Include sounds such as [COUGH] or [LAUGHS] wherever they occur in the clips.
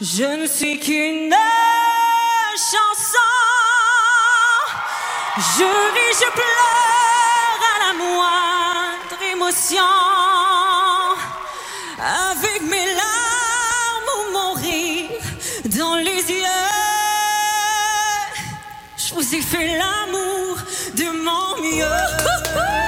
Je ne suis qu'une chanson. Je ris, je pleure à la moindre émotion. Avec mes larmes ou mon rire dans les yeux. Je vous ai fait l'amour de mon mieux.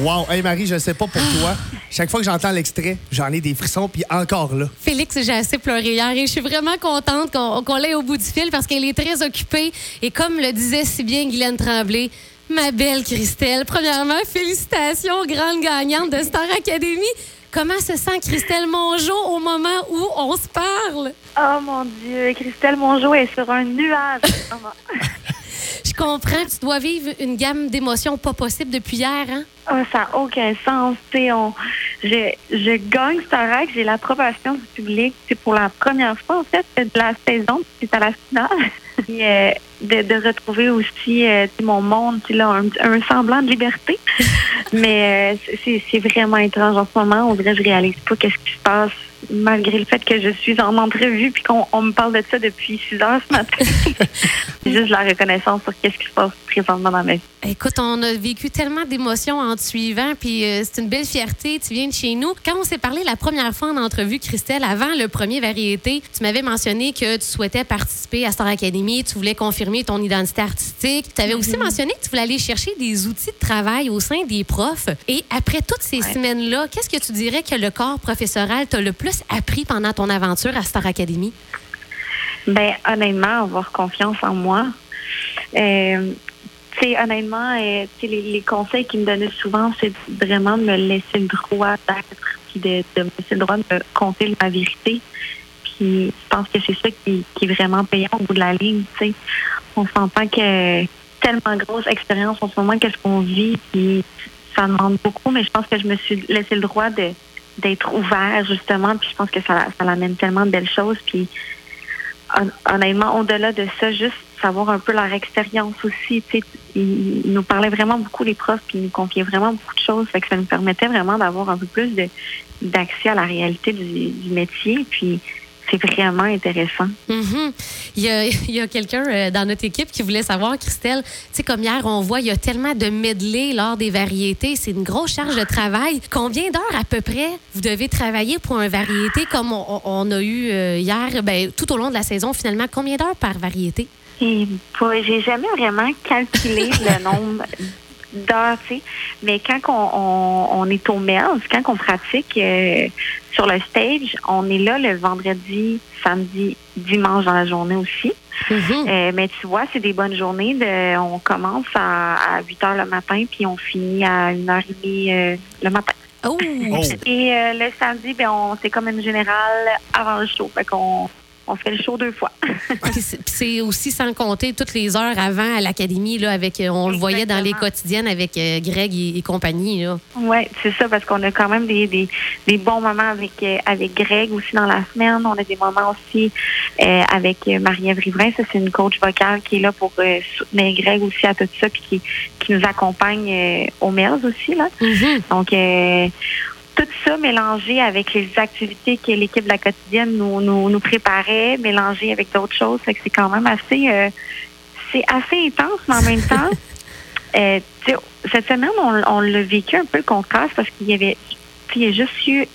Wow. Hey Marie, je sais pas pour toi. Chaque fois que j'entends l'extrait, j'en ai des frissons, puis encore là. Félix, j'ai assez pleuré hier et je suis vraiment contente qu'on qu'on l'ait au bout du fil parce qu'elle est très occupée. Et comme le disait si bien Guylaine Tremblay, ma belle Christelle, premièrement, félicitations, grande gagnante de Star Academy. Comment se sent Christelle Mongeau au moment où on se parle? Oh mon Dieu, Christelle Mongeau est sur un nuage. [LAUGHS] en ce moment. Je comprends, tu dois vivre une gamme d'émotions pas possible depuis hier, hein? Oh, ça n'a aucun sens. On, je, je gagne Starac, j'ai l'approbation du public. C'est pour la première fois, en fait, de la saison, c'est à la finale. [LAUGHS] Puis, euh, de, de retrouver aussi euh, mon monde, là, un, un semblant de liberté. [LAUGHS] Mais euh, c'est c'est vraiment étrange en ce moment. On dirait que je réalise pas qu'est-ce qui se passe malgré le fait que je suis en entrevue puis qu'on on me parle de ça depuis 6 heures ce matin. [LAUGHS] juste la reconnaissance sur qu'est-ce qui se passe présentement dans ma vie. Écoute, on a vécu tellement d'émotions en te suivant, puis euh, c'est une belle fierté. Tu viens de chez nous. Quand on s'est parlé la première fois en entrevue, Christelle, avant le premier variété, tu m'avais mentionné que tu souhaitais participer à Star Academy, tu voulais confirmer ton identité artistique. Tu avais aussi mentionné que tu voulais aller chercher des outils de travail au sein des profs. Et après toutes ces semaines-là, qu'est-ce que tu dirais que le corps professoral t'a le plus appris pendant ton aventure à Star Academy? Ben, honnêtement, avoir confiance en moi. Euh, tu sais, honnêtement, euh, les, les conseils qu'ils me donnaient souvent, c'est vraiment de me laisser le droit d'être, puis de, de me laisser le droit de me compter ma vérité. Puis, je pense que c'est ça qui, qui est vraiment payant au bout de la ligne, tu sais. On s'entend que tellement grosse expérience en ce moment, qu'est-ce qu'on vit, puis ça demande beaucoup, mais je pense que je me suis laissé le droit de d'être ouvert, justement, puis je pense que ça, ça amène tellement de belles choses, puis hon- honnêtement, au-delà de ça, juste savoir un peu leur expérience aussi. Ils, nous parlaient vraiment beaucoup, les profs, puis ils nous confiaient vraiment beaucoup de choses. Fait que ça nous permettait vraiment d'avoir un peu plus d'accès à la réalité du, du métier. Puis c'est vraiment intéressant. Mhm. [LAUGHS] Il y a, quelqu'un euh, dans notre équipe qui voulait savoir, Christelle, tu sais, comme hier, on voit, il y a tellement de medley lors des variétés. C'est une grosse charge de travail. Combien d'heures à peu près vous devez travailler pour un variété comme on, on a eu euh, hier, ben, tout au long de la saison, finalement? Combien d'heures par variété? J'ai jamais vraiment calculé [LAUGHS] le nombre d'heures, tu sais. Mais quand on, on, on est au MELS, quand on pratique euh, sur le stage, on est là le vendredi, samedi, dimanche dans la journée aussi. Mhm. Euh, mais tu vois, c'est des bonnes journées. De, on commence à, à 8 heures le matin, puis on finit à 1h30 euh, le matin. Oh! Et euh, le samedi, ben, on c'est comme une générale avant le show. Fait qu'on on fait le show deux fois. [LAUGHS] C'est- aussi sans compter toutes les heures avant à l'académie, là, avec, euh, on le voyait dans les quotidiennes avec euh, Greg et, et compagnie. Là. Oui, c'est ça, parce qu'on a quand même des, des, des bons moments avec euh, avec Greg aussi dans la semaine. On a des moments aussi euh, avec Marie-Ève Riverain. Ça, c'est une coach vocale qui est là pour euh, soutenir Greg aussi à tout ça, puis qui, qui nous accompagne euh, au MERS aussi. Là. Mhm. Donc, euh, tout ça mélangé avec les activités que l'équipe de la quotidienne nous, nous, nous préparait, mélangé avec d'autres choses, fait que c'est quand même assez, euh, c'est assez intense, mais en même [LAUGHS] temps, euh, cette semaine, on, on l'a vécu un peu le contraste parce qu'il y avait, tu sais, il y a juste eu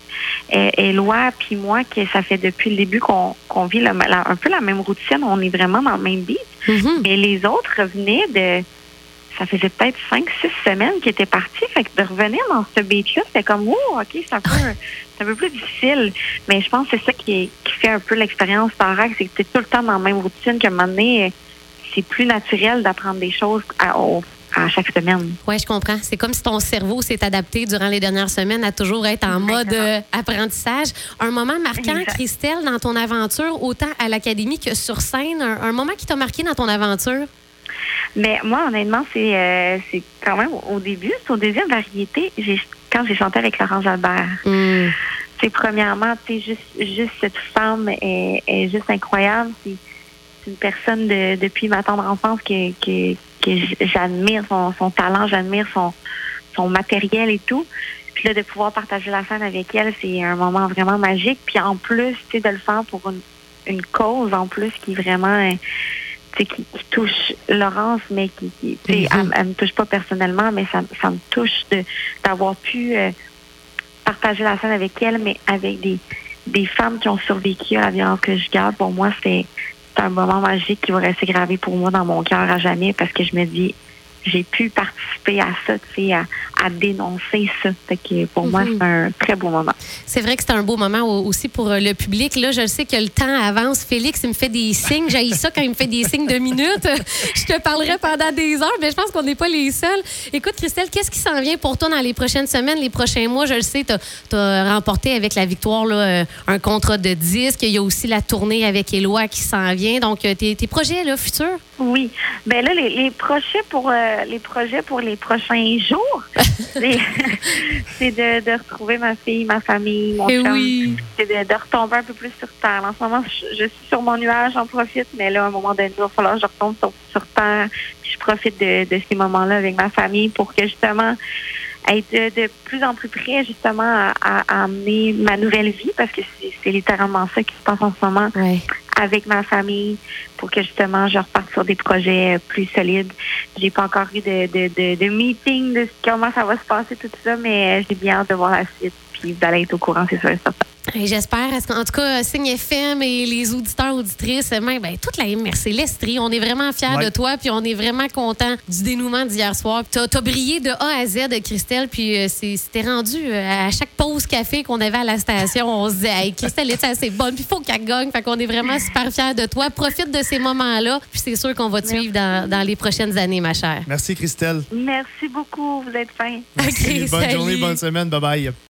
euh, Éloi puis moi que ça fait depuis le début qu'on qu'on vit la- un peu la même routine. On est vraiment dans le même beat. Mhm. Mais les autres revenaient de. Ça faisait peut-être cinq, six semaines qu'ils étaient partis. Fait que de revenir dans ce beat-là, c'était comme, oh, OK, c'est un, [LAUGHS] un peu plus difficile. Mais je pense que c'est ça qui, est- qui fait un peu l'expérience Starac, c'est que tu es tout le temps dans la même routine qu'à un moment donné, euh, c'est plus naturel d'apprendre des choses à, au- à chaque semaine. Oui, je comprends. C'est comme si ton cerveau s'est adapté durant les dernières semaines à toujours être en mode euh, apprentissage. Un moment marquant. Christelle, dans ton aventure, autant à l'académie que sur scène, un, un moment qui t'a marqué dans ton aventure? Mais moi, honnêtement, c'est euh, c'est quand même au début, c'est au deuxième variété, j'ai quand j'ai chanté avec Laurence Albert. Hmm. c'est premièrement, tu sais, juste, juste cette femme est, est juste incroyable. C'est une personne de, depuis ma tendre enfance que, que, que j'admire son, son talent, j'admire son, son matériel et tout. Puis là, de pouvoir partager la scène avec elle, c'est un moment vraiment magique. Puis en plus, tu sais, de le faire pour une, une cause en plus qui est vraiment qui, qui touche Laurence, mais qui, qui tu sais, elle, elle me touche pas personnellement, mais ça, ça me touche de d'avoir pu euh, partager la scène avec elle, mais avec des, des femmes qui ont survécu à la violence que je garde. Pour moi, c'est c'est un moment magique qui va rester gravé pour moi dans mon cœur à jamais parce que je me dis j'ai pu participer à ça, tu sais, à, à dénoncer ça. Fait que pour moi, Mhm. c'est un très beau moment. C'est vrai que c'est un beau moment au- aussi pour euh, le public. Là, je sais que le temps avance. Félix, il me fait des signes. J'ai ça quand il me fait des signes de minutes. [LAUGHS] Je te parlerai pendant des heures, mais je pense qu'on n'est pas les seuls. Écoute, Christelle, qu'est-ce qui s'en vient pour toi dans les prochaines semaines, les prochains mois? Je le sais, tu as, remporté avec la victoire là, euh, un contrat de disque. Il y a aussi la tournée avec Éloi qui s'en vient. Donc, euh, tes, tes projets là, futurs? Oui. Ben là, les, les projets pour euh, les projets pour les prochains jours, [LAUGHS] [LAUGHS] c'est de, de retrouver ma fille, ma famille, mon Eh chum. oui. C'est de, de retomber un peu plus sur terre. En ce moment, je, je suis sur mon nuage, j'en profite, mais là, à un moment donné, il va falloir que je retombe sur, sur terre. Puis je profite de, de ces moments-là avec ma famille pour que justement être de, de plus en plus près justement à, à- à amener ma nouvelle vie parce que c'est c'est littéralement ça qui se passe en ce moment Ouais. Avec ma famille pour que justement je reparte sur des projets euh, plus solides. J'ai pas encore eu de, de, de, de meeting de comment ça va se passer tout ça, mais euh, j'ai bien hâte de voir la suite. Puis vous allez être au courant, c'est sûr et certain. J'espère. Est-ce qu'en- En tout cas, Signe FM et les auditeurs, auditrices, même ben, toute la MRC Lestrie, on est vraiment fiers Ouais. de toi, puis on est vraiment content du dénouement d'hier soir. Tu as, brillé de A à Z, Christelle, puis euh, c'est- c'était rendu euh, à chaque pause café qu'on avait à la station, on se disait, hey, Christelle est assez bonne, puis il faut qu'elle gagne. Fait qu'on est vraiment super fiers de toi. Profite de ces moments-là, puis c'est sûr qu'on va te suivre dans, dans les prochaines années, ma chère. Merci, Christelle. Merci beaucoup, vous êtes fins. OK, Bonne journée, bonne semaine. Bye-bye.